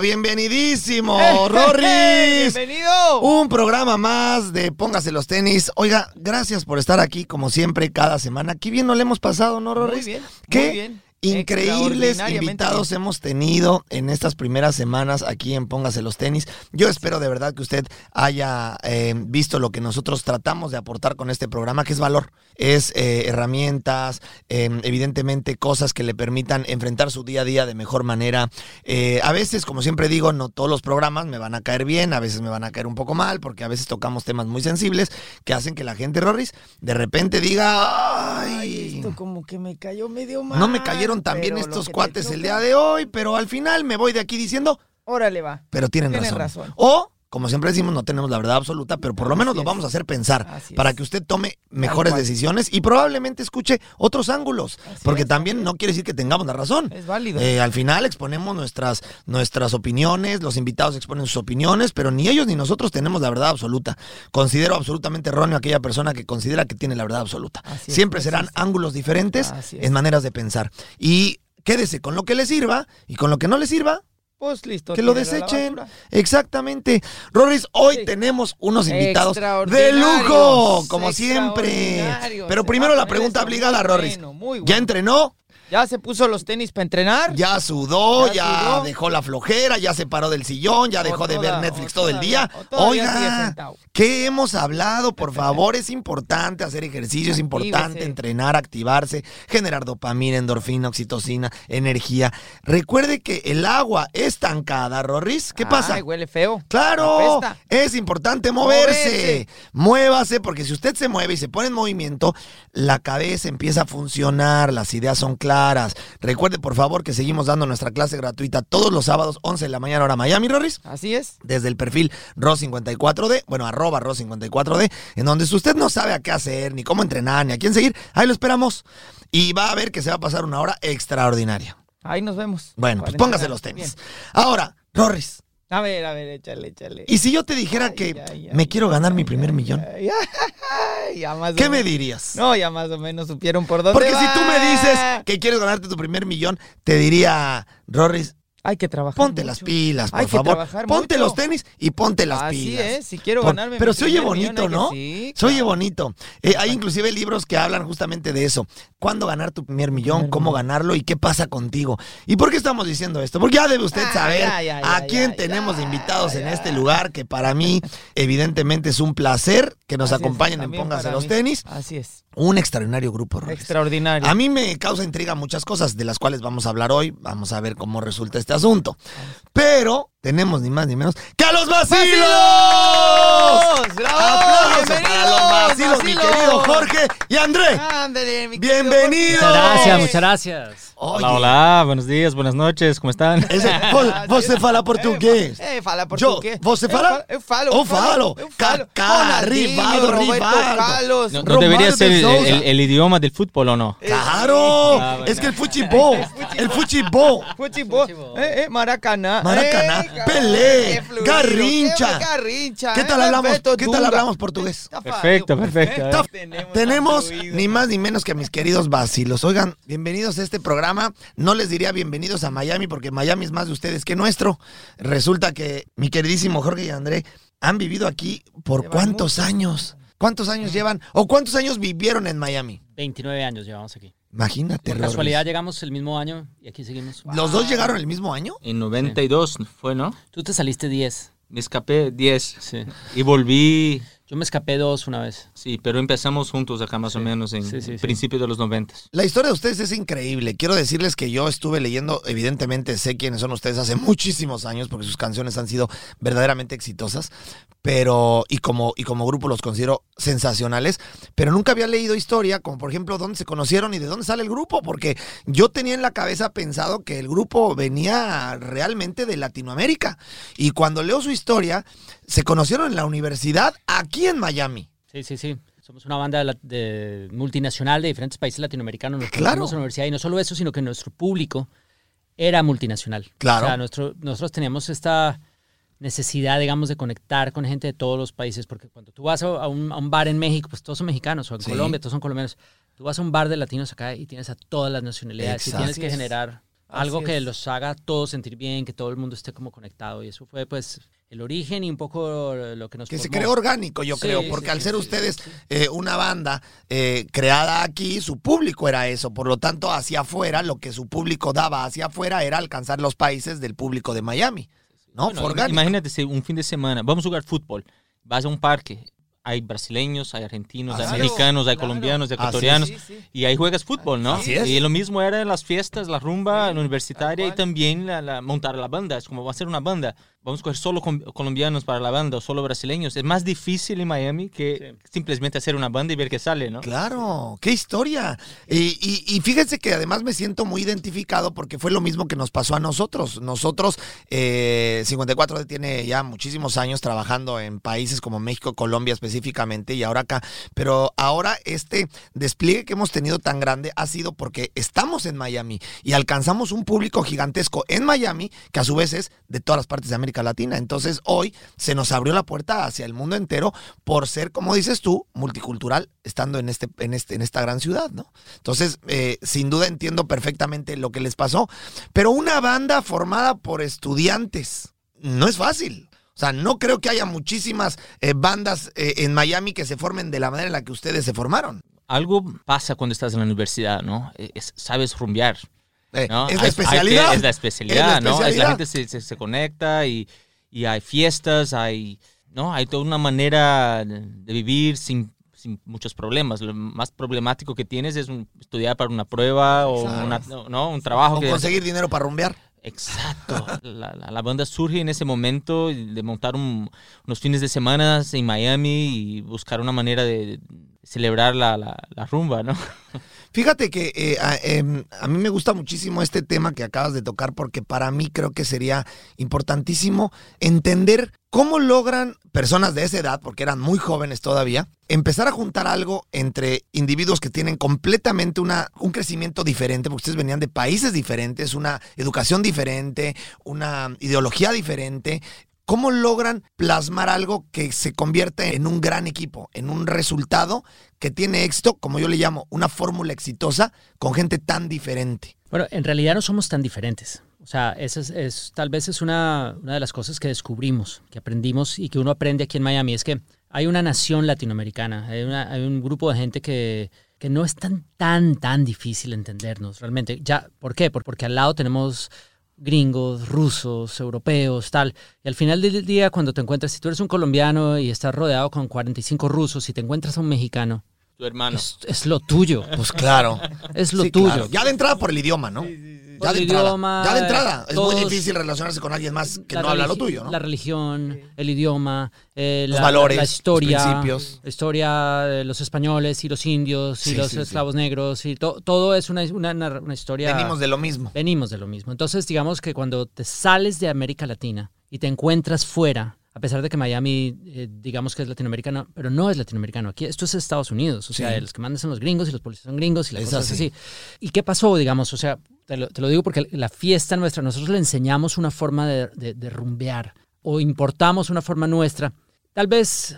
bienvenidísimo, Rorris. Bienvenido. Un programa más de Póngase los tenis. Oiga, gracias por estar aquí, como siempre, cada semana. Qué bien nos le hemos pasado, ¿no, Rorris? Muy bien, Qué muy bien. Increíbles invitados hemos tenido en estas primeras semanas aquí en Póngase los tenis. Yo espero de verdad que usted haya eh, visto lo que nosotros tratamos de aportar con este programa, que es valor, es eh, herramientas, eh, evidentemente cosas que le permitan enfrentar su día a día de mejor manera. Eh, a veces, como siempre digo, no todos los programas me van a caer bien, a veces me van a caer un poco mal, porque a veces tocamos temas muy sensibles que hacen que la gente, Rorris, de repente diga, Ay, ay, esto como que me cayó medio mal. no me cayeron pero lo estos cuates el día de hoy, pero al final me voy de aquí diciendo, Órale, va. pero tienen Tienes razón. razón. O, como siempre decimos, no tenemos la verdad absoluta, pero por lo menos Así lo es. vamos a hacer pensar Así para que usted tome mejores decisiones y probablemente escuche otros ángulos, Así porque es, también no quiere decir que tengamos la razón. Es válido. Eh, al final exponemos nuestras, nuestras opiniones, los invitados exponen sus opiniones, pero ni ellos ni nosotros tenemos la verdad absoluta. Considero absolutamente erróneo a aquella persona que considera que tiene la verdad absoluta. Así Siempre pues, serán ángulos diferentes en maneras de pensar. Y quédese con lo que le sirva y con lo que no le sirva, pues listo. que lo desechen. Exactamente. Roris, hoy Sí. tenemos unos invitados de lujo, como siempre. Pero primero la pregunta obligada, bueno, muy ¿Ya entrenó? ¿Ya se puso los tenis para entrenar? Ya sudó, ya, Ya sudó. dejó la flojera, ya se paró del sillón, ya dejó de ver Netflix todo el día. Oiga. ¿qué hemos hablado? Por favor, es importante hacer ejercicio, es importante entrenar, activarse, generar dopamina, endorfina, oxitocina, energía. Recuerde que el agua estancada, Rorris, ¿qué pasa? Ay, huele feo. Claro, es importante moverse. Moverse. Muévase, porque si usted se mueve y se pone en movimiento, la cabeza empieza a funcionar, las ideas son claras. Recuerde, por favor, que seguimos dando nuestra clase gratuita todos los sábados, 11 de la mañana, hora Miami, Rorris. Así es. Desde el perfil RO54D, bueno, arroba RO54D, en donde si usted no sabe a qué hacer, ni cómo entrenar, ni a quién seguir, ahí lo esperamos. Y va a ver que se va a pasar una hora extraordinaria. Ahí nos vemos. Bueno, pues póngase los tenis. Bien. Ahora, Rorris, A ver, a ver, échale, échale. y si yo te dijera Ay, que me quiero ganar mi primer millón, más ¿qué me dirías? No, ya más o menos supieron por dónde Porque si tú me dices que quieres ganarte tu primer millón, te diría, Rorris, Hay que trabajar ponte mucho. las pilas, por Hay que favor. trabajar Ponte mucho. los tenis y ponte las Así pilas. es, si quiero ganarme Pero se oye bonito, ¿no? sí, Se oye claro. bonito. Eh, hay inclusive libros que hablan justamente de eso. ¿Cuándo ganar tu primer millón? Primer ¿Cómo millón. ganarlo? ¿Y qué pasa contigo? ¿Y por qué estamos diciendo esto? Porque ya debe usted Ah, saber ya, ya, a quién tenemos invitados en este lugar, que para mí evidentemente es un placer que nos Así es, acompañen en Póngase los mí. tenis. Así es. Un extraordinario grupo. Extraordinario. A mí me causa intriga muchas cosas de las cuales vamos a hablar hoy. Vamos a ver cómo resulta este asunto. Pero tenemos ni más ni menos que a los vacilos. Aplausos para ¡Bienvenidos, los vacilos, mi querido Jorge y André. Ándale, mi querido Bienvenidos. Muchas gracias, Jorge. muchas gracias. Oye, Hola, hola, buenos días, buenas noches, ¿cómo están? ese- vos, vos se fala portugués. Eh, fala Yo, portugués. você Eu fala? fa- Eu falo. Eu falo. Eu falo. Kaká, Ronaldinho, Rivaldo, Roberto Rivaldo. Carlos. ¿No, debería ser de el, el- el idioma del fútbol o no? Claro, Ah, bueno. es que el fuchibol, el. Futebol. Futebol. Eh, eh, Maracaná. Maracaná, Eh, Pelé, Garrincha. qué Garrincha. ¿Qué eh, tal hablamos? ¿Qué tal hablamos portugués? Perfecto, perfecto. Tenemos, ni más ni menos que a mis queridos vacilos. Oigan, bienvenidos a este programa. No les diría bienvenidos a Miami porque Miami es más de ustedes que nuestro. Resulta que mi queridísimo Jorge y André han vivido aquí por cuántos años. ¿Cuántos años llevan o cuántos años vivieron en Miami? 29 años llevamos aquí. Imagínate, Por casualidad llegamos el mismo año y aquí seguimos. ¿Los dos llegaron el mismo año? En 92 fue, ¿no? Tú te saliste 10. Me escapé 10 Sí. y volví, Yo me escapé dos una vez. sí, pero empezamos juntos acá más o menos en sí, sí, sí. principio de los 90. La historia de ustedes es increíble. Quiero decirles que yo estuve leyendo, evidentemente sé quiénes son ustedes hace muchísimos años porque sus canciones han sido verdaderamente exitosas, pero y como y como grupo los considero sensacionales, pero nunca había leído historia como por ejemplo dónde se conocieron y de dónde sale el grupo, porque yo tenía en la cabeza pensado que el grupo venía realmente de Latinoamérica y cuando leo su historia se conocieron en la universidad aquí en Miami. Sí, sí, sí. Somos una banda de, multinacional de diferentes países latinoamericanos. Nos Claro. en la universidad y no solo eso, sino que nuestro público era multinacional. Claro. O sea, nuestro, nosotros teníamos esta necesidad, digamos, de conectar con gente de todos los países, porque cuando tú vas a un, a un bar en México, pues todos son mexicanos, o en Sí. Colombia, todos son colombianos. Tú vas a un bar de latinos acá y tienes a todas las nacionalidades y Exacto. tienes que Así generar algo que los haga todos sentir bien, que todo el mundo esté como conectado. Y eso fue pues el origen y un poco lo que nos Que se creó orgánico, yo Sí, creo, sí, porque sí, al ser sí, ustedes sí. eh, una banda eh, creada aquí, su público era eso. Por lo tanto, hacia afuera, lo que su público daba hacia afuera era alcanzar los países del público de Miami. ¿no? Bueno, orgánico. imagínate si un fin de semana, vamos a jugar fútbol, vas a un parque, hay brasileños, hay argentinos, hay Claro, mexicanos, hay claro. colombianos, hay Así es. ecuatorianos, Sí, sí. y ahí juegas fútbol, ¿no? Así es. Y lo mismo era en las fiestas, la rumba Sí, la universitaria y también la, la- montar la banda. Es como va a ser una banda. Vamos a coger solo colombianos para la banda o solo brasileños. Es más difícil en Miami que simplemente hacer una banda y ver qué sale, ¿no? Claro, qué historia. Y, y- y fíjense que además me siento muy identificado porque fue lo mismo que nos pasó a nosotros. Nosotros, eh, 54 tiene ya muchísimos años trabajando en países como México, Colombia específicamente y ahora acá. Pero ahora este despliegue que hemos tenido tan grande ha sido porque estamos en Miami y alcanzamos un público gigantesco en Miami que a su vez es de todas las partes de América Latina. Entonces hoy se nos abrió la puerta hacia el mundo entero por ser, como dices tú, multicultural estando en, este, en, este, en esta gran ciudad, ¿no? Entonces, eh, sin duda entiendo perfectamente lo que les pasó, pero una banda formada por estudiantes no es fácil. O sea, no creo que haya muchísimas eh, bandas eh, en Miami que se formen de la manera en la que ustedes se formaron. Algo pasa cuando estás en la universidad, ¿no? Es- sabes rumbear. Eh, ¿no? Es la hay especialidad. es la especialidad, Es la ¿no? Es la gente se, se- se conecta y, y hay fiestas, hay, ¿no? Hay toda una manera de vivir sin, sin muchos problemas. Lo más problemático que tienes es un- estudiar para una prueba o una- ¿no? un trabajo. O que, conseguir dinero para rumbear. Exacto. La, la- la banda surge en ese momento de montar un- unos fines de semana en Miami y buscar una manera de celebrar la, la- la rumba, ¿no? Fíjate que eh, a, em, a mí me gusta muchísimo este tema que acabas de tocar porque para mí creo que sería importantísimo entender cómo logran personas de esa edad, porque eran muy jóvenes todavía, empezar a juntar algo entre individuos que tienen completamente una, un crecimiento diferente, porque ustedes venían de países diferentes, una educación diferente, una ideología diferente. ¿Cómo logran plasmar algo que se convierte en un gran equipo, en un resultado que tiene éxito, como yo le llamo, una fórmula exitosa con gente tan diferente? Bueno, en realidad no somos tan diferentes. O sea, esa es, tal vez es una, una de las cosas que descubrimos, que aprendimos y que uno aprende aquí en Miami, es que hay una nación latinoamericana, hay, un grupo de gente que, que no es tan, tan, tan difícil entendernos realmente. ¿Por qué? Por- Porque al lado tenemos gringos, rusos, europeos, tal. Y al final del día, cuando te encuentras, si tú eres un colombiano y estás rodeado con 45 rusos y te encuentras a un mexicano, Tu hermano. es, es lo tuyo, Pues claro. es lo Sí, tuyo. claro. Ya de entrada por el idioma, ¿no? Por Ya de el entrada. idioma, ya de entrada. Es muy difícil relacionarse con alguien más que no habla lo tuyo, ¿no? La religión, el idioma, eh, Los la, valores, la los historia, principios. la historia de los españoles y los indios y Sí, los sí, sí. esclavos negros y to- todo es una, una, una- una historia. Venimos de lo mismo. venimos de lo mismo. Entonces, digamos que cuando te sales de América Latina y te encuentras fuera, a pesar de que Miami, eh, digamos que es latinoamericano, pero no es latinoamericano. Aquí esto es Estados Unidos. O sea, Sí. los que mandan son los gringos y los policías son gringos y la Es cosa es así. así. ¿Y qué pasó, digamos? O sea, te lo, te lo digo porque la fiesta nuestra, nosotros le enseñamos una forma de, de- de rumbear o importamos una forma nuestra. Tal vez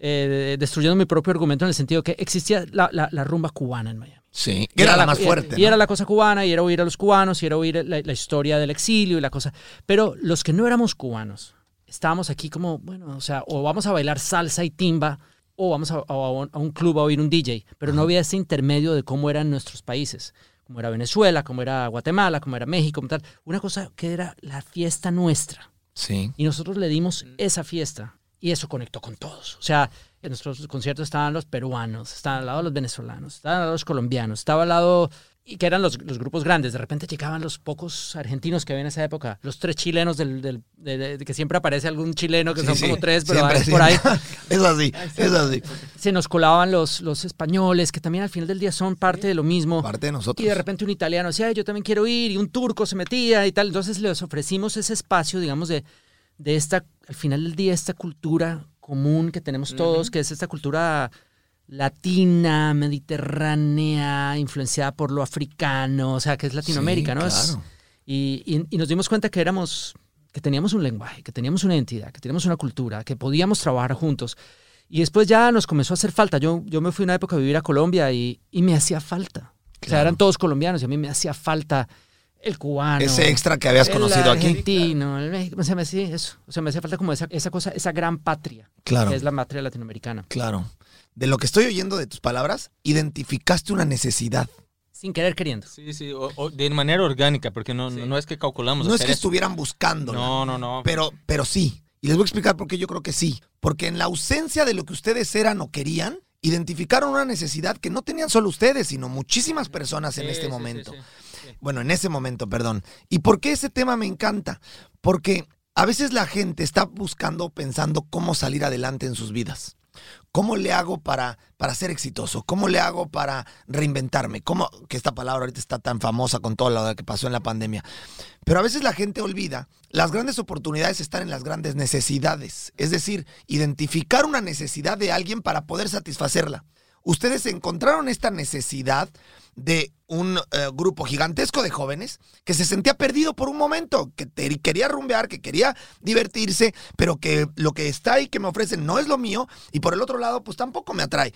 eh, destruyendo mi propio argumento en el sentido que existía la, la- la rumba cubana en Miami. Sí. Que era la más fuerte. Y, ¿no? era la cosa cubana, y era oír a los cubanos, y era oír la, la historia del exilio y la cosa. Pero los que no éramos cubanos, estábamos aquí como, bueno, o sea, o vamos a bailar salsa y timba, o vamos a, a un- a un club a oír un DJ. Pero no había ese intermedio de cómo eran nuestros países. Como era Venezuela, como era Guatemala, como era México, como tal. Una cosa que era la fiesta nuestra. Sí. Y nosotros le dimos esa fiesta y eso conectó con todos. O sea, en nuestros conciertos estaban los peruanos, estaban al lado los venezolanos, estaban al lado los colombianos, estaba al lado, y que eran los, los grupos grandes. De repente llegaban los pocos argentinos que había en esa época, los tres chilenos del, del- de, de- de que siempre aparece algún chileno, que Sí, son sí. como tres, pero Siempre, por ahí. es así, es así. Se nos colaban los, los españoles, que también al final del día son parte de lo mismo. Parte de nosotros. Y de repente un italiano decía, "Ay, yo también quiero ir, y un turco se metía y tal. Entonces les ofrecimos ese espacio, digamos, de, de esta, al final del día, esta cultura común que tenemos todos, que es esta cultura latina, mediterránea, influenciada por lo africano, o sea, que es Latinoamérica, Sí, ¿no? Claro. y, y- y nos dimos cuenta que éramos, que teníamos un lenguaje, que teníamos una identidad, que teníamos una cultura, que podíamos trabajar juntos. Y después ya nos comenzó a hacer falta. Yo, yo me fui una época a vivir a Colombia y, y me hacía falta. O sea, Claro. eran todos colombianos y a mí me hacía falta El cubano. Ese extra que habías el conocido aquí. argentino, el México, o sea, me, sí, eso. O sea, me hace falta como esa, esa cosa, esa gran patria, Claro. que es la patria latinoamericana. Claro. De lo que estoy oyendo de tus palabras, identificaste una necesidad. Sin querer queriendo. Sí, sí, o- o de manera orgánica, porque no, Sí. no es que calculamos. No es que eso. estuvieran buscando. No, no, no. Pero, pero sí. Y les voy a explicar por qué yo creo que sí. Porque en la ausencia de lo que ustedes eran o querían, identificaron una necesidad que no tenían solo ustedes, sino muchísimas personas en Sí, este sí, sí, momento. sí, sí. Bueno, en ese momento, perdón. ¿Y por qué ese tema me encanta? Porque a veces la gente está buscando, pensando cómo salir adelante en sus vidas. ¿Cómo le hago para, para ser exitoso? ¿Cómo le hago para reinventarme? ¿Cómo, que esta palabra ahorita está tan famosa con todo lo que pasó en la pandemia? Pero a veces la gente olvida, las grandes oportunidades están en las grandes necesidades. Es decir, identificar una necesidad de alguien para poder satisfacerla. Ustedes encontraron esta necesidad de un eh, grupo gigantesco de jóvenes que se sentía perdido por un momento, que quería rumbear, que quería divertirse, pero que lo que está ahí que me ofrecen no es lo mío y por el otro lado pues tampoco me atrae.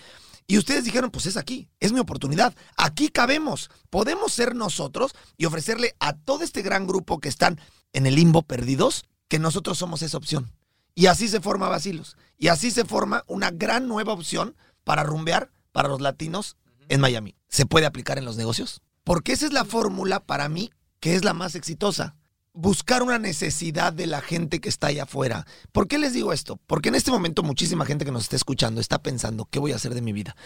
Y ustedes dijeron, pues es aquí, es mi oportunidad, aquí cabemos, podemos ser nosotros y ofrecerle a todo este gran grupo que están en el limbo perdidos, que nosotros somos esa opción. Y así se forma Basilos. Y así se forma una gran nueva opción para rumbear para los latinos en Miami. ¿Se puede aplicar en los negocios? Porque esa es la fórmula para mí que es la más exitosa. Buscar una necesidad de la gente que está allá afuera. ¿Por qué les digo esto? Porque en este momento muchísima gente que nos está escuchando está pensando, ¿qué voy a hacer de mi vida?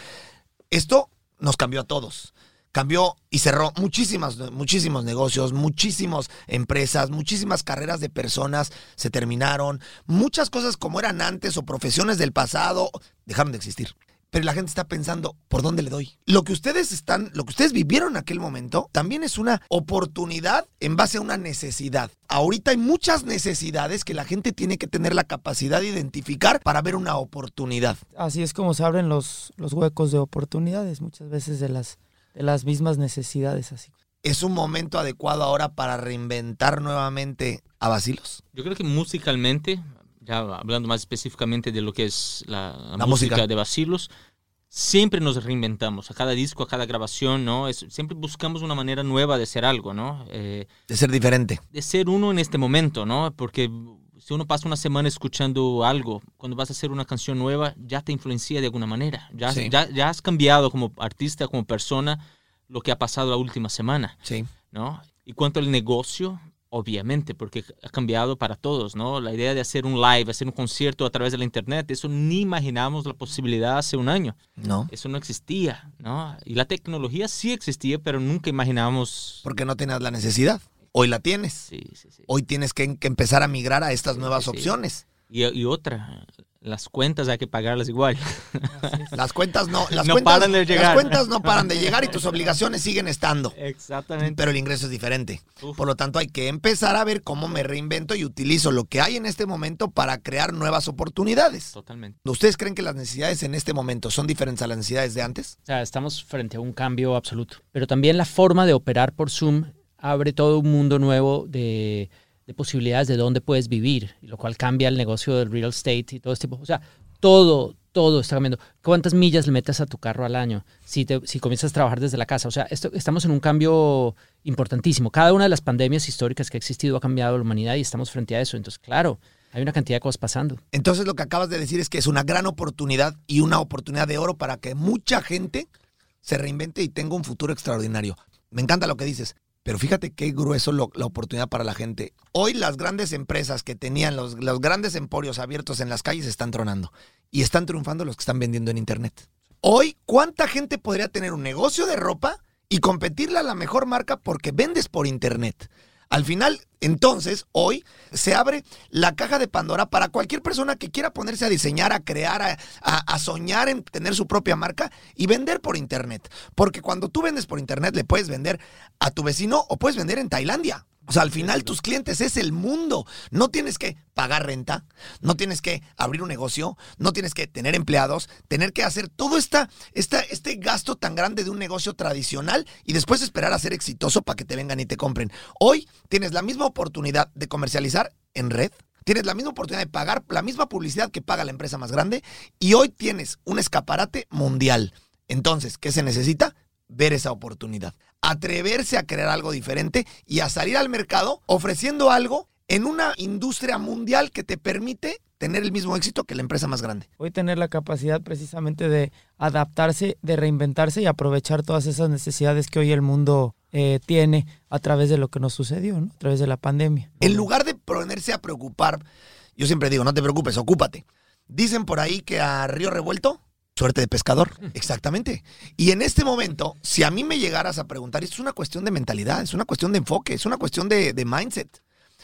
Esto nos cambió a todos. Cambió y cerró muchísimas, muchísimos negocios, muchísimas empresas, muchísimas carreras de personas se terminaron. Muchas cosas como eran antes o profesiones del pasado dejaron de existir. Pero la gente está pensando, ¿por dónde le doy? Lo que ustedes están, lo que ustedes vivieron en aquel momento, también es una oportunidad en base a una necesidad. Ahorita hay muchas necesidades que la gente tiene que tener la capacidad de identificar para ver una oportunidad. Así es como se abren los, los huecos de oportunidades, muchas veces de las, de las mismas necesidades. Así. ¿Es un momento adecuado ahora para reinventar nuevamente a Basilos? Yo creo que musicalmente, ya hablando más específicamente de lo que es la, la La música, música. de Basilos, siempre nos reinventamos. A cada disco, a cada grabación, ¿no? Es, siempre buscamos una manera nueva de hacer algo, ¿no? Eh, De ser diferente. de ser uno en este momento, ¿no? Porque si uno pasa una semana escuchando algo, cuando vas a hacer una canción nueva, ya te influencia de alguna manera. Ya, has- Sí. ya, ya has cambiado como artista, como persona, lo que ha pasado la última semana. Sí. ¿no? Y cuanto al negocio, obviamente, porque ha cambiado para todos, ¿no? La idea de hacer un live, hacer un concierto a través de la internet, eso ni imaginamos la posibilidad hace un año. ¿No? Eso no existía, ¿no? Y la tecnología sí existía, pero nunca imaginamos... Porque no tenías la necesidad. Hoy la tienes. Sí, sí, sí. Hoy tienes que, que empezar a migrar a estas nuevas opciones. Y, y otra, las cuentas hay que pagarlas igual. Las cuentas no, las No cuentas, paran de Las llegar. cuentas no paran de llegar y tus obligaciones siguen estando. Exactamente. Pero el ingreso es diferente. Uf. Por lo tanto, hay que empezar a ver cómo me reinvento y utilizo lo que hay en este momento para crear nuevas oportunidades. Totalmente. ¿Ustedes creen que las necesidades en este momento son diferentes a las necesidades de antes? O sea, estamos frente a un cambio absoluto. Pero también la forma de operar por Zoom abre todo un mundo nuevo de, de posibilidades de dónde puedes vivir, lo cual cambia el negocio del real estate y todo este tipo. O sea, todo, todo está cambiando. ¿Cuántas millas le metes a tu carro al año si, te- si comienzas a trabajar desde la casa? O sea, esto, estamos en un cambio importantísimo. Cada una de las pandemias históricas que ha existido ha cambiado la humanidad y estamos frente a eso. Entonces, claro, hay una cantidad de cosas pasando. Entonces lo que acabas de decir es que es una gran oportunidad y una oportunidad de oro para que mucha gente se reinvente y tenga un futuro extraordinario. Me encanta lo que dices, pero fíjate qué grueso la oportunidad para la gente. Hoy las grandes empresas que tenían los, los grandes emporios abiertos en las calles están tronando y están triunfando los que están vendiendo en internet. Hoy, ¿cuánta gente podría tener un negocio de ropa y competirle a la mejor marca porque vendes por internet? Al final, entonces, hoy se abre la caja de Pandora para cualquier persona que quiera ponerse a diseñar, a crear, a, a- soñar en tener su propia marca y vender por Internet. Porque cuando tú vendes por Internet, le puedes vender a tu vecino o puedes vender en Tailandia. O sea, al final tus clientes es el mundo. No tienes que pagar renta, no tienes que abrir un negocio, no tienes que tener empleados, tener que hacer todo esta, esta, este gasto tan grande de un negocio tradicional y después esperar a ser exitoso para que te vengan y te compren. Hoy tienes la misma oportunidad de comercializar en red. Tienes la misma oportunidad de pagar la misma publicidad que paga la empresa más grande y hoy tienes un escaparate mundial. Entonces, ¿qué se necesita? Ver esa oportunidad. Atreverse a crear algo diferente y a salir al mercado ofreciendo algo en una industria mundial que te permite tener el mismo éxito que la empresa más grande. Hoy tener la capacidad precisamente de adaptarse, de reinventarse y aprovechar todas esas necesidades que hoy el mundo eh, tiene a través de lo que nos sucedió, ¿no? a través de la pandemia. En lugar de ponerse a preocupar, yo siempre digo, no te preocupes, ocúpate. Dicen por ahí que a Río Revuelto, suerte de pescador. Exactamente. Y en este momento, si a mí me llegaras a preguntar, esto es una cuestión de mentalidad, es una cuestión de enfoque, es una cuestión de, de mindset.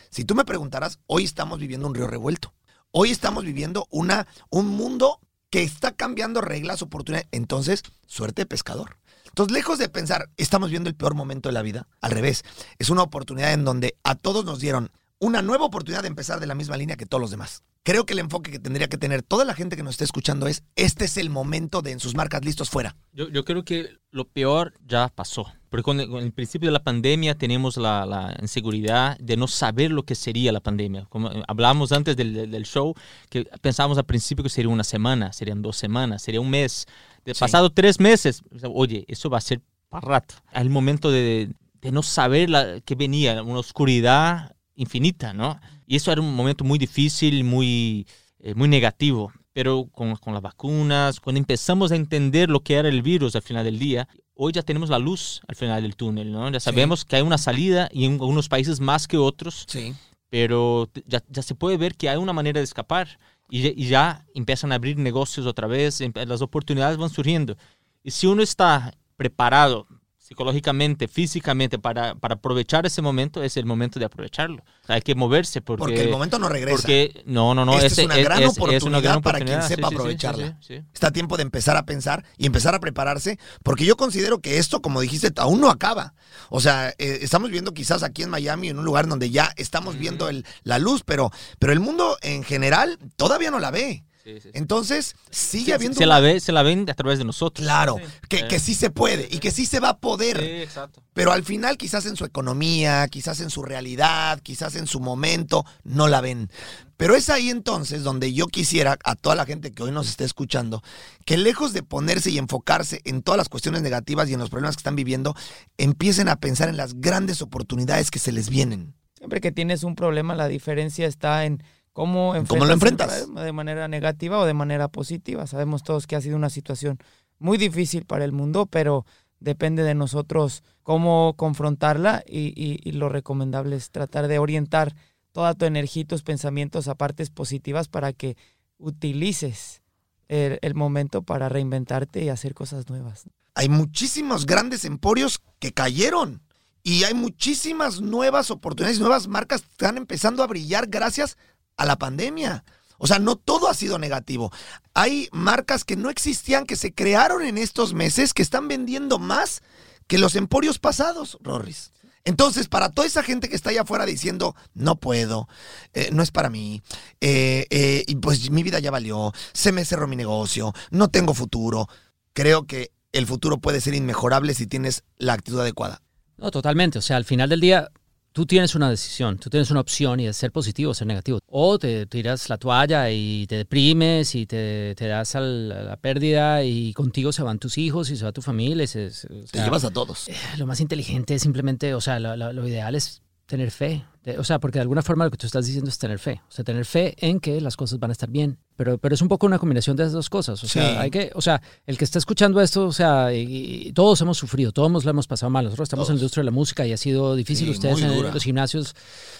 Si tú me preguntaras, hoy estamos viviendo un río revuelto. Hoy estamos viviendo una, un mundo que está cambiando reglas, oportunidades. Entonces, suerte de pescador. Entonces, lejos de pensar, estamos viendo el peor momento de la vida, al revés, es una oportunidad en donde a todos nos dieron una nueva oportunidad de empezar de la misma línea que todos los demás. Creo que el enfoque que tendría que tener toda la gente que nos esté escuchando es, este es el momento de en sus marcas listos fuera. Yo, yo creo que lo peor ya pasó. Porque con el, con el principio de la pandemia tenemos la, la, inseguridad de no saber lo que sería la pandemia. Como eh, hablábamos antes del, del, show, que pensábamos al principio que sería una semana, serían dos semanas, sería un mes. De, sí. Pasado tres meses, oye, eso va a ser para rato. Al momento de, de no saber la, que venía, una oscuridad infinita, ¿no? Y eso era un momento muy difícil, muy, eh, muy negativo. Pero con, con, las vacunas, cuando empezamos a entender lo que era el virus al final del día, hoy ya tenemos la luz al final del túnel, ¿no? Ya sabemos sí. que hay una salida y en algunos países más que otros, sí. pero ya, ya, se puede ver que hay una manera de escapar y, y ya empiezan a abrir negocios otra vez, las oportunidades van surgiendo. Y si uno está preparado psicológicamente, físicamente, para, para aprovechar ese momento, es el momento de aprovecharlo. Hay que moverse porque... Porque el momento no regresa. Porque, no, no, no. Esta es, es, una, gran es, es una, gran para quien sepa sí, aprovecharla. Sí, sí, Está tiempo de empezar a pensar y empezar a prepararse, porque yo considero que esto, como dijiste, aún no acaba. O sea, eh, estamos viendo quizás aquí en Miami, en un lugar donde ya estamos viendo el, la luz, pero, pero el mundo en general todavía no la ve. Sí, sí, sí. Entonces, sigue se, habiendo. Se, la ve, se la ven a través de nosotros. Claro, que, que, sí se puede y que sí se va a poder. exacto. Pero al final, quizás en su economía, quizás en su realidad, quizás en su momento, no la ven. Pero es ahí entonces donde yo quisiera a toda la gente que hoy nos esté escuchando, que lejos de ponerse y enfocarse en todas las cuestiones negativas y en los problemas que están viviendo, empiecen a pensar en las grandes oportunidades que se les vienen. Siempre que tienes un problema, la diferencia está en ¿Cómo, ¿Cómo lo enfrentas? De manera negativa o de manera positiva. Sabemos todos que ha sido una situación muy difícil para el mundo, pero depende de nosotros cómo confrontarla y, y, y, lo recomendable es tratar de orientar toda tu energía y tus pensamientos a partes positivas para que utilices el, el momento para reinventarte y hacer cosas nuevas. Hay muchísimos grandes emporios que cayeron y hay muchísimas nuevas oportunidades, nuevas marcas que están empezando a brillar gracias a la pandemia. O sea, no todo ha sido negativo. Hay marcas que no existían, que se crearon en estos meses, que están vendiendo más que los emporios pasados, Rorris. Entonces, para toda esa gente que está allá afuera diciendo, no puedo, eh, no es para mí, eh, eh, y pues mi vida ya valió, se me cerró mi negocio, no tengo futuro, creo que el futuro puede ser inmejorable si tienes la actitud adecuada. No, totalmente. O sea, al final del día, tú tienes una decisión, tú tienes una opción y es ser positivo o ser negativo. O te tiras la toalla y te deprimes y te, te das a la, la, pérdida y contigo se van tus hijos y se va tu familia. Se, se, o sea, te llevas a todos. Eh, lo más inteligente es simplemente, o sea, lo, lo, lo ideal es tener fe. O sea, porque de alguna forma lo que tú estás diciendo es tener fe. O sea, tener fe en que las cosas van a estar bien. Pero, pero es un poco una combinación de esas dos cosas. O sea, sí. hay que, o sea, el que está escuchando esto, o sea, y, y todos hemos sufrido, todos lo hemos pasado mal. Nosotros estamos todos. en la industria de la música y ha sido difícil. Sí, Ustedes en los gimnasios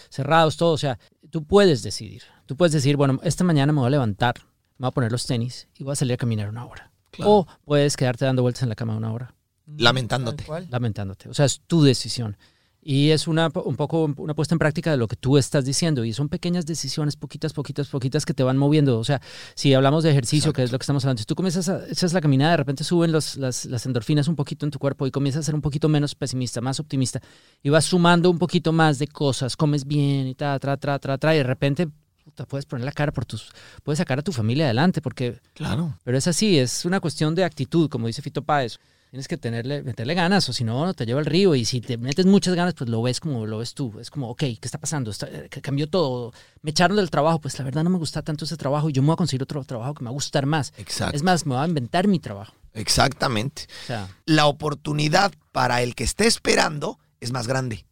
cerrados, todo. O sea, tú puedes decidir. Tú puedes decir, bueno, esta mañana me voy a levantar, me voy a poner los tenis y voy a salir a caminar una hora. Claro. O puedes quedarte dando vueltas en la cama una hora. Lamentándote. Lamentándote. O sea, es tu decisión. Y es una, un poco una puesta en práctica de lo que tú estás diciendo. Y son pequeñas decisiones, poquitas, poquitas, poquitas, que te van moviendo. O sea, si hablamos de ejercicio, Exacto. que es lo que estamos hablando, si tú comienzas a echas la caminada, de repente suben los, las, las, endorfinas un poquito en tu cuerpo y comienzas a ser un poquito menos pesimista, más optimista. Y vas sumando un poquito más de cosas, comes bien y ta, tra, tra, tra, tra. Y de repente puta, puedes poner la cara por tus. Puedes sacar a tu familia adelante, porque. Claro. Pero es así, es una cuestión de actitud, como dice Fito Páez tienes que tenerle, meterle ganas, o si no, te lleva al río. Y si te metes muchas ganas, pues lo ves como lo ves tú. Es como, ok, ¿qué está pasando? Está, cambió todo. Me echaron del trabajo, pues la verdad no me gusta tanto ese trabajo y yo me voy a conseguir otro trabajo que me va a gustar más. Exacto. Es más, me voy a inventar mi trabajo. Exactamente. O sea, La oportunidad para el que esté esperando es más grande.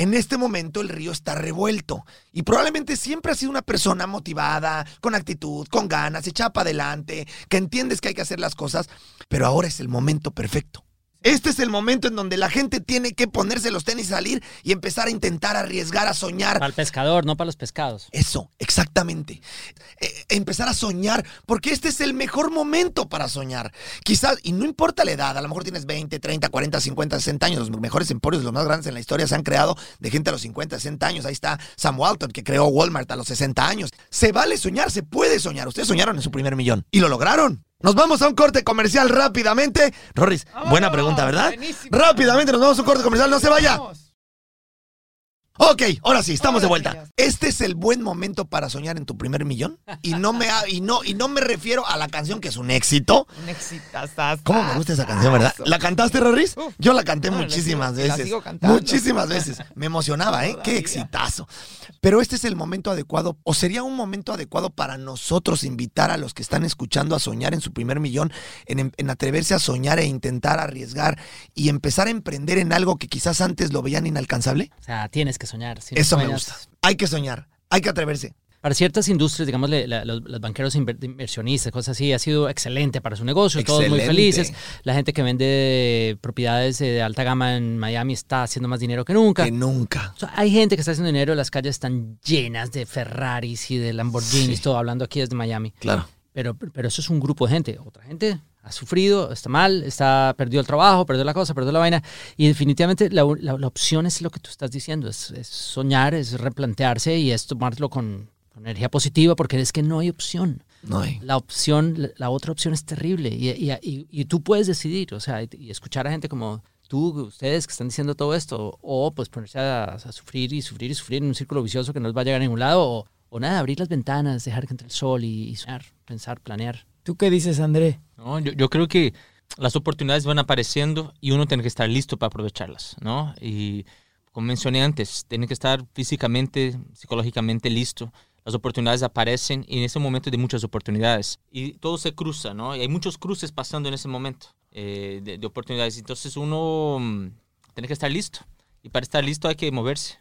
En este momento el río está revuelto y probablemente siempre has sido una persona motivada, con actitud, con ganas, echada para adelante, que entiendes que hay que hacer las cosas, pero ahora es el momento perfecto. Este es el momento en donde la gente tiene que ponerse los tenis, salir y empezar a intentar arriesgar, a soñar, para el pescador, no para los pescados. eso, exactamente. Eh, empezar a soñar, porque este es el mejor momento para soñar. Quizás, y no importa la edad, a lo mejor tienes 20, 30, 40, 50, 60 años. Los mejores emporios, los más grandes en la historia, se han creado de gente a los 50, 60 años. Ahí está Sam Walton, que creó Walmart a los 60 años. Se vale soñar, se puede soñar. Ustedes soñaron en su primer millón y lo lograron. Nos vamos a un corte comercial rápidamente. Rorris, buena pregunta, ¿verdad? buenísimo. Rápidamente nos vamos a un corte comercial, no se vaya. Vamos. Ok, ahora sí, estamos de vuelta. Este es el buen momento para soñar en tu primer millón. Y no me ha- y no y no me refiero a la canción que es un éxito. Un exitazazo. ¿Cómo me gusta esa canción, verdad? ¿La cantaste, Rorris? Uf. Yo la canté No, la muchísimas sigo- la veces. sigo cantando. Muchísimas veces. Me emocionaba, ¿eh? Qué Todavía. exitazo. Pero este es el momento adecuado, o sería un momento adecuado para nosotros invitar a los que están escuchando a soñar en su primer millón, en, en atreverse a soñar e intentar arriesgar y empezar a emprender en algo que quizás antes lo veían inalcanzable. O sea, tienes que soñar. Si no Eso me gusta. Hay que soñar, hay que atreverse. Para ciertas industrias, digamos, la- los, los banqueros inver- inversionistas, cosas así, ha sido excelente para su negocio, todos muy felices. La gente que vende propiedades eh, de alta gama en Miami está haciendo más dinero que nunca. Que nunca. O sea, hay gente que está haciendo dinero, las calles están llenas de Ferraris y de Lamborghinis, Sí. todo hablando aquí desde Miami. Claro. Pero, pero eso es un grupo de gente. Otra gente ha sufrido, está mal, está perdió el trabajo, perdió la cosa, perdió la vaina. Y definitivamente la, la- la opción es lo que tú estás diciendo, es, es soñar, es replantearse y es tomarlo con, con energía positiva porque es que no hay opción. No hay. La opción, la, la otra opción es terrible y, y- y- y tú puedes decidir, o sea, y, escuchar a gente como tú, ustedes que están diciendo todo esto, o pues ponerse a, a sufrir y sufrir y sufrir en un círculo vicioso que no les va a llegar a ningún lado, o, o nada, abrir las ventanas, dejar que entre el sol y, y soñar, pensar, planear. ¿Tú qué dices, André? ¿no? Yo, yo creo que las oportunidades van apareciendo y uno tiene que estar listo para aprovecharlas, ¿no? Y como mencioné antes, tiene que estar físicamente, psicológicamente listo. Las oportunidades aparecen y en ese momento de muchas oportunidades. Y todo se cruza, ¿no? Y hay muchos cruces pasando en ese momento eh, de, de oportunidades. Entonces uno mm, tiene que estar listo. Y para estar listo hay que moverse.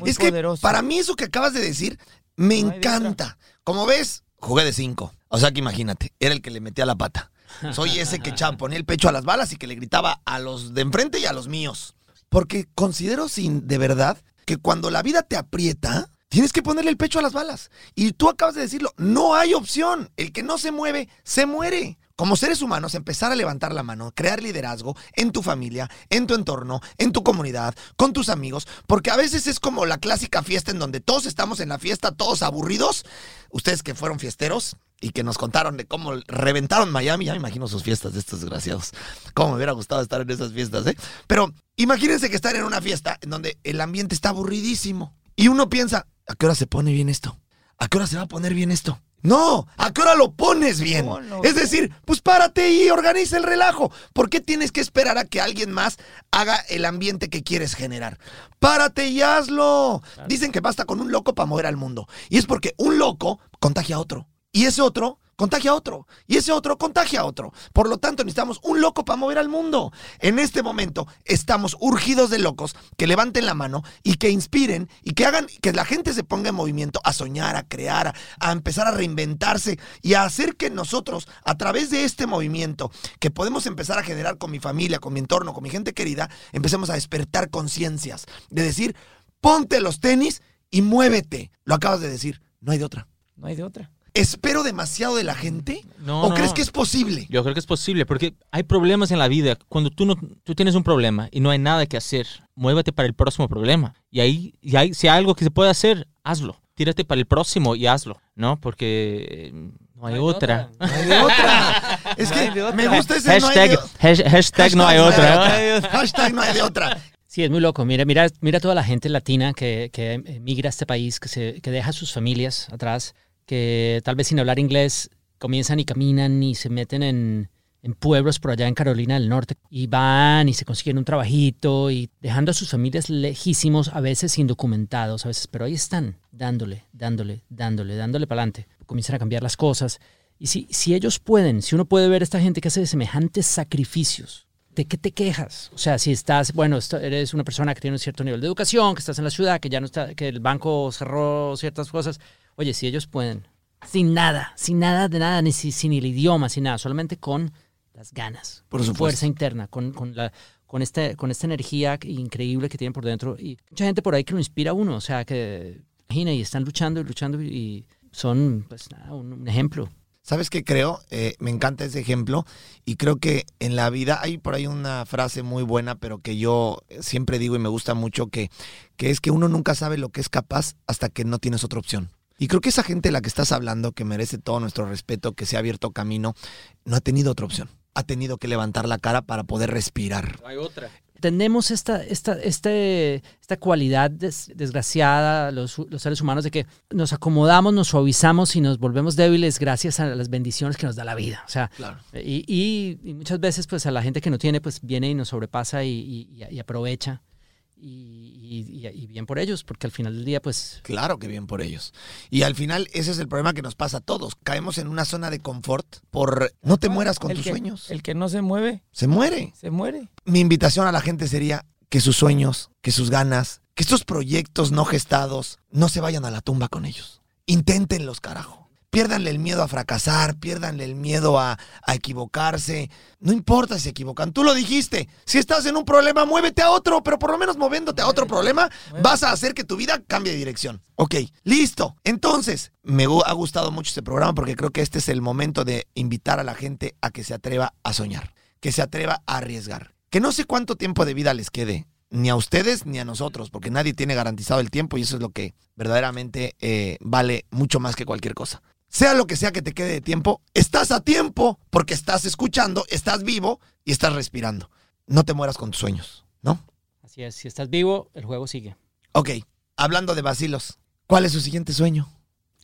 Muy es que poderoso. para mí eso que acabas de decir me No encanta. Como ves, jugué de cinco. O sea que imagínate, era el que le metía la pata. Soy ese que ponía el pecho a las balas y que le gritaba a los de enfrente y a los míos. Porque considero sin de verdad que cuando la vida te aprieta, tienes que ponerle el pecho a las balas. Y tú acabas de decirlo, no hay opción. El que no se mueve, se muere. Como seres humanos, empezar a levantar la mano, crear liderazgo en tu familia, en tu entorno, en tu comunidad, con tus amigos, porque a veces es como la clásica fiesta en donde todos estamos en la fiesta, todos aburridos. Ustedes que fueron fiesteros y que nos contaron de cómo reventaron Miami, ya me imagino sus fiestas de estos desgraciados. Cómo me hubiera gustado estar en esas fiestas, ¿eh? Pero imagínense que estar en una fiesta en donde el ambiente está aburridísimo y uno piensa, ¿a qué hora se pone bien esto? ¿A qué hora se va a poner bien esto? No, ¿a qué hora lo pones bien? Es decir, pues párate y organiza el relajo. ¿Por qué tienes que esperar a que alguien más haga el ambiente que quieres generar? Párate y hazlo. Dicen que basta con un loco para mover al mundo. Y es porque un loco contagia a otro. Y ese otro contagia a otro. Y ese otro contagia a otro. Por lo tanto, necesitamos un loco para mover al mundo. En este momento estamos urgidos de locos que levanten la mano y que inspiren y que hagan que la gente se ponga en movimiento a soñar, a crear, a, empezar a reinventarse y a hacer que nosotros, a través de este movimiento que podemos empezar a generar con mi familia, con mi entorno, con mi gente querida, empecemos a despertar conciencias. De decir, ponte los tenis y muévete. Lo acabas de decir, no hay de otra. No hay de otra. ¿Espero demasiado de la gente? No, ¿O no, crees no. que es posible? Yo creo que es posible, porque hay problemas en la vida. Cuando tú, no, tú tienes un problema y no hay nada que hacer, muévete para el próximo problema. Y ahí, y ahí, si hay algo que se puede hacer, hazlo. Tírate para el próximo y hazlo, ¿no? Porque eh, no hay, hay otra. No hay de otra. Es No que otra. me gusta ese no hay Hashtag, de hashtag no hay otra. Hashtag no hay de otra. Sí, es muy loco. Mira, mira, mira toda la gente latina que, que emigra a este país, que, se, que deja sus familias atrás, que tal vez sin hablar inglés comienzan y caminan y se meten en, en pueblos por allá en Carolina del Norte y van y se consiguen un trabajito y dejando a sus familias lejísimos, a veces indocumentados, a veces, pero ahí están, dándole, dándole, dándole, dándole para adelante. Comienzan a cambiar las cosas Y si, si ellos pueden, si uno puede ver a esta gente que hace semejantes sacrificios, ¿de qué te quejas? O sea, si estás, bueno, eres una persona que tiene un cierto nivel de educación, que estás en la ciudad, que ya no está, que el banco cerró ciertas cosas. Oye, si ellos pueden, sin nada, sin nada de nada, ni sin el idioma, sin nada, solamente con las ganas, Por supuesto. fuerza interna, con, con, la, con, este, con esta energía increíble que tienen por dentro. Y mucha gente por ahí que lo inspira a uno, o sea, que imagina y están luchando y luchando y son, pues nada, un, un ejemplo. ¿Sabes qué creo? Eh, me encanta ese ejemplo y creo que en la vida hay por ahí una frase muy buena, pero que yo siempre digo y me gusta mucho, que, que es que uno nunca sabe lo que es capaz hasta que no tienes otra opción. Y creo que esa gente de la que estás hablando, que merece todo nuestro respeto, que se ha abierto camino, no ha tenido otra opción. Ha tenido que levantar la cara para poder respirar. Hay otra. Tenemos esta, esta, este, esta cualidad des- desgraciada, los, los seres humanos, de que nos acomodamos, nos suavizamos y nos volvemos débiles gracias a las bendiciones que nos da la vida. O sea, Claro. y, y- y muchas veces, pues a la gente que no tiene, pues viene y nos sobrepasa y, y- y aprovecha. Y, y- y- y bien por ellos, porque al final del día, pues Claro que bien por ellos. Y al final ese es el problema que nos pasa a todos. Caemos en una zona de confort por no te mueras con el tus que, sueños. El que no se mueve, Se muere. se muere. Mi invitación a la gente sería que sus sueños, que sus ganas, que estos proyectos no gestados no se vayan a la tumba con ellos. Inténtenlos, carajo. Piérdanle el miedo a fracasar, piérdanle el miedo a, a equivocarse. No importa si se equivocan, tú lo dijiste. Si estás en un problema, muévete a otro, pero por lo menos moviéndote a otro problema, vas a hacer que tu vida cambie de dirección. Ok, listo. Entonces, me ha gustado mucho este programa porque creo que este es el momento de invitar a la gente a que se atreva a soñar, que se atreva a arriesgar. Que no sé cuánto tiempo de vida les quede, ni a ustedes ni a nosotros, porque nadie tiene garantizado el tiempo y eso es lo que verdaderamente eh, vale mucho más que cualquier cosa. Sea lo que sea que te quede de tiempo, estás a tiempo porque estás escuchando, estás vivo y estás respirando. No te mueras con tus sueños, ¿no? así es. Si estás vivo, el juego sigue. Ok, hablando de vacilos, ¿cuál es su siguiente sueño?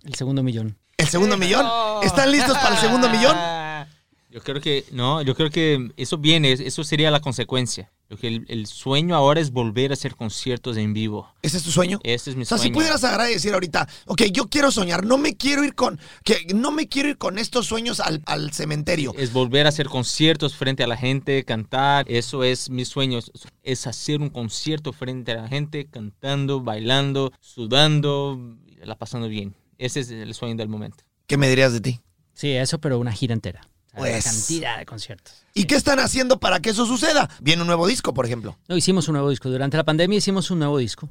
El segundo millón. ¿El segundo millón? ¿Están listos para el segundo millón? Yo creo que, no, yo creo que eso viene, eso sería la consecuencia. El, el sueño ahora es volver a hacer conciertos en vivo. ¿Ese es tu sueño? Este es mi O sea, sueño. si pudieras agarrar y decir ahorita, ok, yo quiero soñar, no me quiero ir con, que no me quiero ir con estos sueños al, al cementerio. Es volver a hacer conciertos frente a la gente, cantar. Eso es mi sueño. Es- Es hacer un concierto frente a la gente, cantando, bailando, sudando, la pasando bien. Ese es el sueño del momento. ¿Qué me dirías de ti? Sí, eso, pero una gira entera. Pues. Cantidad de conciertos. ¿Y qué están haciendo para que eso suceda? Viene un nuevo disco, por ejemplo. No, hicimos un nuevo disco. Durante la pandemia hicimos un nuevo disco.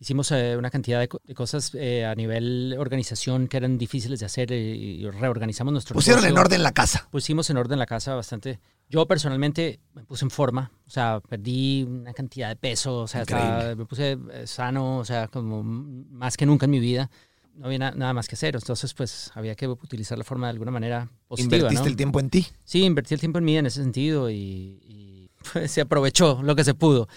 Hicimos eh, una cantidad de, co- de cosas eh, a nivel organización que eran difíciles de hacer eh, y reorganizamos nuestro Pusieron en orden la casa. Pusimos en orden la casa bastante. Yo personalmente me puse en forma, o sea, perdí una cantidad de peso, o sea, estaba- me puse sano, o sea, como más que nunca en mi vida. No había na- nada más que hacer, entonces pues había que utilizar la forma de alguna manera positiva, Invertiste ¿no? el tiempo en ti. Sí, invertí el tiempo en mí en ese sentido y, y, pues, se aprovechó lo que se pudo.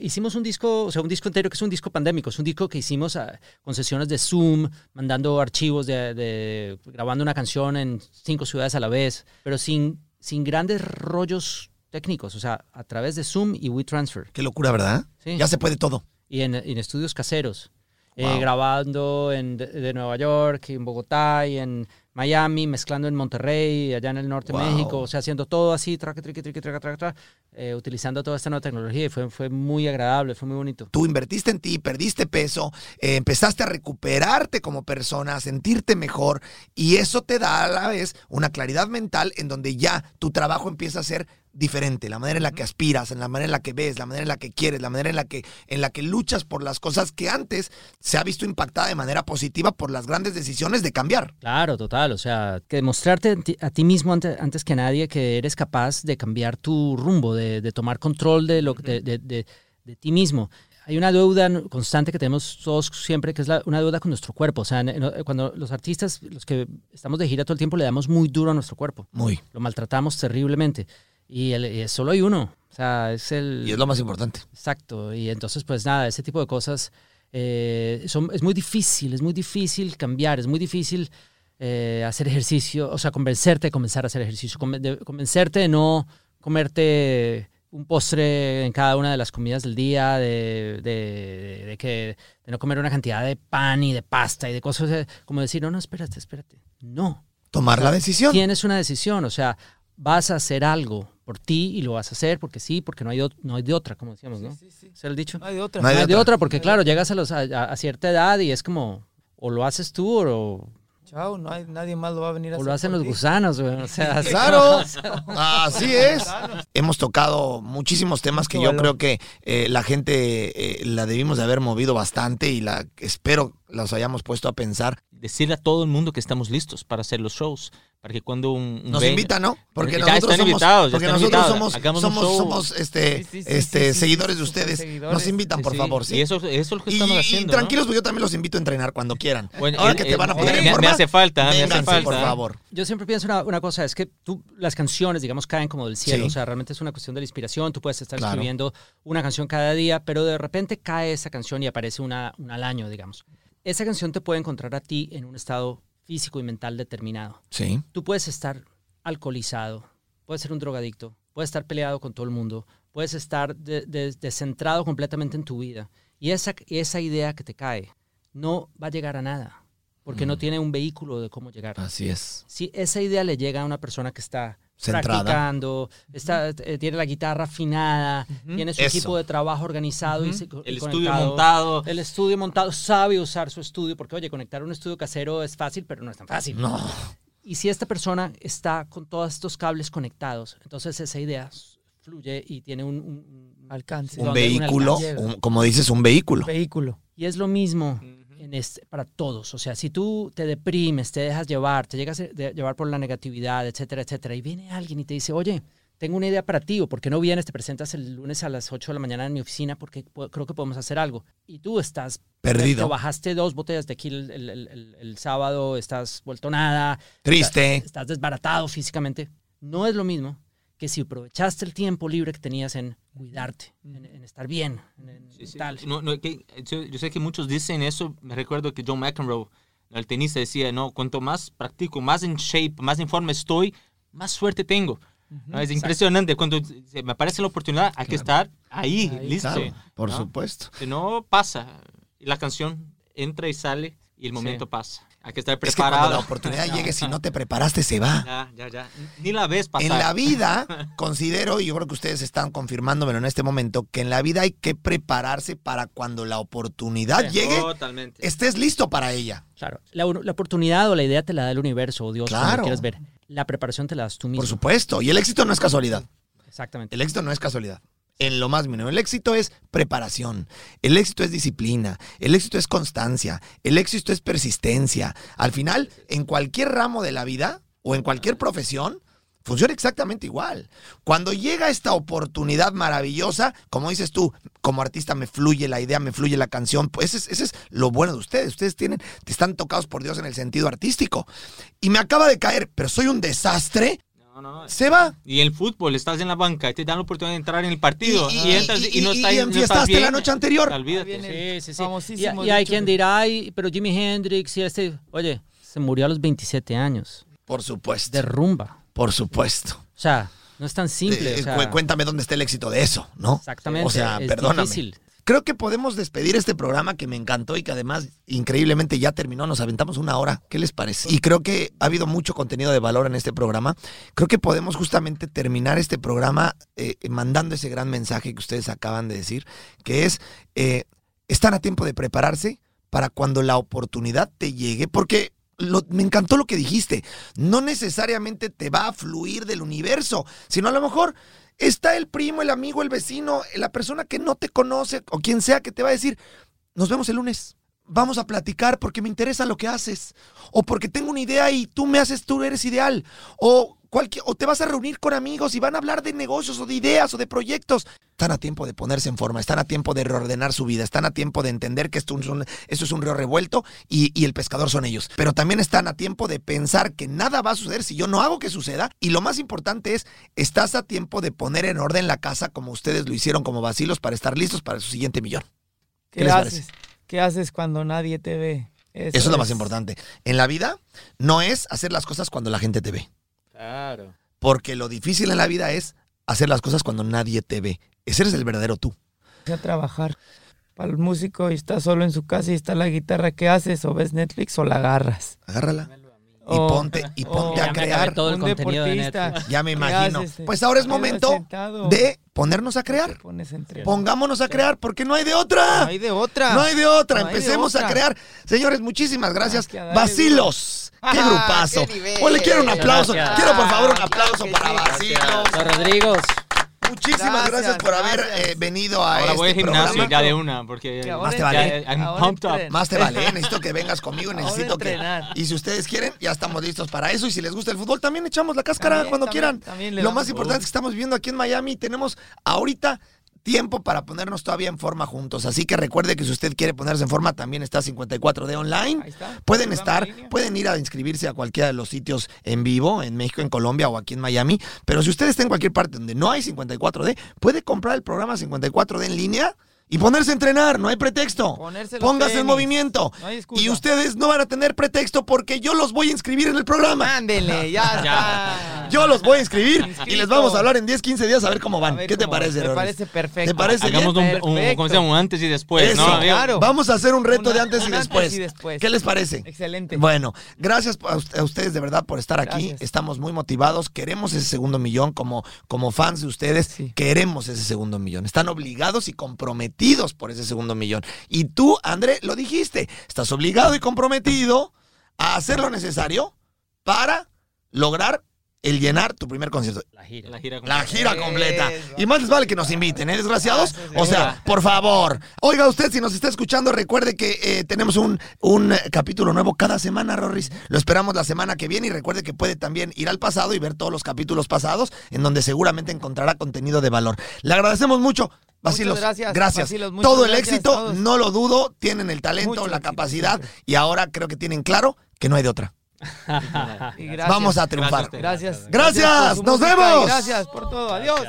Hicimos un disco, o sea, un disco entero que es un disco pandémico, es un disco que hicimos a- con sesiones de Zoom, mandando archivos, de, de- grabando una canción en cinco ciudades a la vez, pero sin, sin grandes rollos técnicos, o sea, a través de Zoom y WeTransfer. Qué locura, ¿verdad? Sí. Ya se puede todo. Y en, en estudios caseros. Eh, grabando en, de, de Nueva York, en Bogotá y en Miami, mezclando en Monterrey, allá en el norte Wow. de México, o sea, haciendo todo así, traca, triqui, triqui, traca, traca, traca, eh, utilizando toda esta nueva tecnología y fue, fue muy agradable, fue muy bonito. Tú invertiste en ti, perdiste peso, eh, empezaste a recuperarte como persona, a sentirte mejor y eso te da a la vez una claridad mental en donde ya tu trabajo empieza a ser diferente, la manera en la que aspiras, en la manera en la que ves, la manera en la que quieres, la manera en la que en la que luchas por las cosas que antes se ha visto impactada de manera positiva por las grandes decisiones de cambiar. Claro, total, o sea, que demostrarte a ti- mismo ante- antes, que nadie que eres capaz de cambiar tu rumbo, de, de tomar control de, lo, de, de- de- ti mismo. Hay una deuda constante que tenemos todos siempre, que es la- una deuda con nuestro cuerpo. O sea, cuando los artistas, los que estamos de gira todo el tiempo, le damos muy duro a nuestro cuerpo. Muy. Lo maltratamos terriblemente. Y, el- y solo hay uno. O sea, es el... Y es lo más importante. Exacto, y entonces pues nada, ese tipo de cosas eh, son, es muy difícil, es muy difícil cambiar, es muy difícil eh, hacer ejercicio, o sea, convencerte de comenzar a hacer ejercicio, conven- de- convencerte de no comerte un postre en cada una de las comidas del día, de, de- de que, de no comer una cantidad de pan y de pasta y de cosas, eh, como decir, no, no, espérate, espérate, no. Tomar la decisión. Tienes una decisión, o sea, vas a hacer algo por ti y lo vas a hacer porque sí, porque no hay, no hay de otra, como decíamos, ¿no? Sí, sí, sí. ¿Ese era el dicho? No hay de otra. No hay No de hay de otra. otra, porque claro, llegas a, los, a, a cierta edad y es como, o lo haces tú o, Chao, no hay, nadie más lo va a venir a o hacer lo hacen los ti. gusanos, güey. O sea, Claro, así es. Hemos tocado muchísimos temas que yo creo que eh, la gente eh, la debimos de haber movido bastante y la espero los hayamos puesto a pensar. Decirle a todo el mundo que estamos listos para hacer los shows. Para que cuando un, un Nos ven- invitan, ¿no? Porque Ya nosotros están somos, invitados, ya porque están nosotros invitados. somos, Hagamos un somos, show. somos, este, Sí, sí, sí, este, sí, sí, seguidores de ustedes. seguidores. Nos invitan, por sí. favor. sí. Y eso, eso es lo que Y, estamos y haciendo. ¿no? tranquilos, porque yo también los invito a entrenar cuando quieran. Bueno, Ahora eh, que te eh, van a poner me- en me- hace falta, me hace falta. por favor. Yo siempre pienso una, una cosa, es que tú, las canciones, digamos, caen como del cielo, Sí. o sea, realmente es una cuestión de la inspiración, tú puedes estar Claro. escribiendo una canción cada día, pero de repente cae esa canción y aparece una, una al año, digamos. Esa canción te puede encontrar a ti en un estado físico y mental determinado. Sí. Tú puedes estar alcoholizado, puedes ser un drogadicto, puedes estar peleado con todo el mundo, puedes estar de- de- descentrado completamente en tu vida. Y esa, esa idea que te cae no va a llegar a nada, porque no tiene un vehículo de cómo llegar. Así es. Si esa idea le llega a una persona que está Centrada. practicando, está, eh, tiene la guitarra afinada, tiene su Eso. equipo de trabajo organizado y, se- y El estudio montado. El estudio montado, sabe usar su estudio, porque oye, conectar un estudio casero es fácil, pero no es tan fácil. No. Y si esta persona está con todos estos cables conectados, entonces esa idea fluye y tiene un, un- un- Alcance. Un vehículo, alcance. un- como dices, un vehículo. Vehículo. Y es lo mismo en este, para todos. O sea, si tú te deprimes, te dejas llevar, te llegas a llevar por la negatividad, etcétera, etcétera, y viene alguien y te dice, oye, tengo una idea para ti, o por qué no vienes, te presentas el lunes a las 8 de la mañana en mi oficina porque po- creo que podemos hacer algo. Y tú estás Perdido. Te bajaste dos botellas de aquí el, el- el- el- el sábado, estás vuelto nada. Triste. Estás, estás desbaratado físicamente. No es lo mismo que si aprovechaste el tiempo libre que tenías en cuidarte, en, en estar bien, en, en Sí, sí. tal. No, no, que- yo, yo sé que muchos dicen eso. Me recuerdo que John McEnroe, el tenista, decía, no, cuanto más practico, más en shape, más en forma estoy, más suerte tengo. ¿No? Es impresionante. Cuando se me aparece la oportunidad, hay que estar ahí, Ahí, listo. Claro, por ¿no? supuesto. Si no, pasa. Y la canción entra y sale y el momento pasa. Hay que estar Es que cuando preparado. la oportunidad llegue, si no te preparaste, se va. Ya, ya, ya. Ni la ves pasar. En la vida, considero, y yo creo que ustedes están confirmándomelo en este momento, que en la vida hay que prepararse para cuando la oportunidad Sí. llegue, Totalmente. estés listo para ella. Claro, la, la oportunidad o la idea te la da el universo o Dios, como Claro. lo quieras ver. La preparación te la das tú mismo. Por supuesto. Y el éxito no es casualidad. Exactamente. El éxito no es casualidad. En lo más mínimo. El éxito es preparación. El éxito es disciplina. El éxito es constancia. El éxito es persistencia. Al final, en cualquier ramo de la vida o en cualquier profesión, funciona exactamente igual. Cuando llega esta oportunidad maravillosa, como dices tú, como artista me fluye la idea, me fluye la canción, pues ese es, es lo bueno de ustedes. Ustedes tienen, están tocados por Dios en el sentido artístico. Y me acaba de caer, pero soy un desastre. No, no, no. Se va. Y el fútbol, estás en la banca y te dan la oportunidad de entrar en el partido. Y- Y, y- entras y, y- no estás y no estás bien, la noche anterior. Olvídate. Viene- Sí, sí, sí. Y, hay dicho quien dirá, ay, pero Jimi Hendrix y este, oye, se murió a los 27 años Por supuesto. de rumba. Por supuesto. O sea, no es tan simple. Eh, o sea, cu- cuéntame dónde está el éxito de eso, ¿no? Exactamente. O sea, es perdóname. difícil. Creo que podemos despedir este programa que me encantó y que además increíblemente ya terminó. Nos aventamos una hora. ¿Qué les parece? Y creo que ha habido mucho contenido de valor en este programa. Creo que podemos justamente terminar este programa eh, mandando ese gran mensaje que ustedes acaban de decir, que es, eh, están a tiempo de prepararse para cuando la oportunidad te llegue, porque lo- me encantó lo que dijiste. No necesariamente te va a fluir del universo, sino a lo mejor está el primo, el amigo, el vecino, la persona que no te conoce o quien sea que te va a decir, nos vemos el lunes. Vamos a platicar porque me interesa lo que haces. O porque tengo una idea y tú me haces, tú eres ideal. O, cualquier, o te vas a reunir con amigos y van a hablar de negocios o de ideas o de proyectos. Están a tiempo de ponerse en forma, están a tiempo de reordenar su vida, están a tiempo de entender que esto, es un- esto es un río revuelto y, y el pescador son ellos. Pero también están a tiempo de pensar que nada va a suceder si yo no hago que suceda. Y lo más importante es, estás a tiempo de poner en orden la casa como ustedes lo hicieron como vacilos para estar listos para su siguiente millón. ¿Qué ¿Qué, les haces? ¿Qué haces cuando nadie te ve? Eso es lo más importante. En la vida no es hacer las cosas cuando la gente te ve. Claro. Porque lo difícil en la vida es hacer las cosas cuando nadie te ve. Ese eres el verdadero tú. a trabajar. Para el músico y está solo en su casa y está la guitarra, ¿qué haces? ¿O ves Netflix o la agarras? Agárrala. O- ponte, y ponte a crear. todo el un contenido de deportista. Netflix. Ya me ¿Qué imagino. haces? Pues ahora es momento de ponernos a crear. Pongámonos a crear, porque no hay de otra. No hay de otra. No hay de otra, No hay de empecemos a crear. Señores, muchísimas gracias. Vacilos. Qué grupazo. qué nivel. O le quiero un aplauso. Gracias. Quiero por favor un aplauso claro para sí. Vacilos. Los Rodrigos. Muchísimas gracias, Gracias, por haber gracias. eh, venido a Ahora este voy al gimnasio programa. ya de una, porque Más te ya, vale. I'm pumped up. Más te vale, ¿eh? necesito que vengas conmigo, necesito que... Y si ustedes quieren, ya estamos listos para eso. Y si les gusta el fútbol, también echamos la cáscara También, cuando también, quieran. también Lo más importante es que estamos viviendo aquí en Miami. Tenemos ahorita tiempo para ponernos todavía en forma juntos. Así que recuerde que si usted quiere ponerse en forma, también está 54D online. Ahí está. Pueden estar, pueden ir a inscribirse a cualquiera de los sitios en vivo, en México, en Colombia o aquí en Miami. Pero si usted está en cualquier parte donde no hay 54D, puede comprar el programa 54D en línea y ponerse a entrenar. No hay pretexto. Ponerse Póngase en movimiento. No hay y ustedes no van a tener pretexto porque yo los voy a inscribir en el programa. Ándele, ya está. Yo los voy a inscribir y les vamos a hablar en 10, 15 días a ver cómo van. ver ¿Qué te parece, Me parece perfecto. ¿Te parece Hagamos un, un, Perfecto. ¿cómo se llama? Un antes y después, Eso, ¿no? amigo? claro. Vamos a hacer un reto de antes y antes después. y después. ¿Qué les parece? Excelente. Bueno, gracias a ust- a ustedes de verdad por estar aquí. Gracias. Estamos muy motivados. Queremos ese segundo millón como, como fans de ustedes. Sí. Queremos ese segundo millón. Están obligados y comprometidos por ese segundo millón. Y tú, André, lo dijiste. Estás obligado y comprometido a hacer lo necesario para lograr el llenar tu primer concierto. La gira. La gira La completa. gira completa. Y más les vale que nos inviten, ¿eh, desgraciados? Ah, O sea, por favor. Oiga usted, si nos está escuchando, recuerde que eh, tenemos un, un eh, capítulo nuevo cada semana, Rorris. Lo esperamos la semana que viene y recuerde que puede también ir al pasado y ver todos los capítulos pasados, en donde seguramente encontrará contenido de valor. Le agradecemos mucho. Vacilos, gracias, gracias. Muchas Todo el gracias éxito, no lo dudo, tienen el talento, Mucho la capacidad y ahora creo que tienen claro que no hay de otra. Y gracias. Vamos a triunfar. Gracias. Gracias. Nos música y vemos. Gracias por todo. Adiós.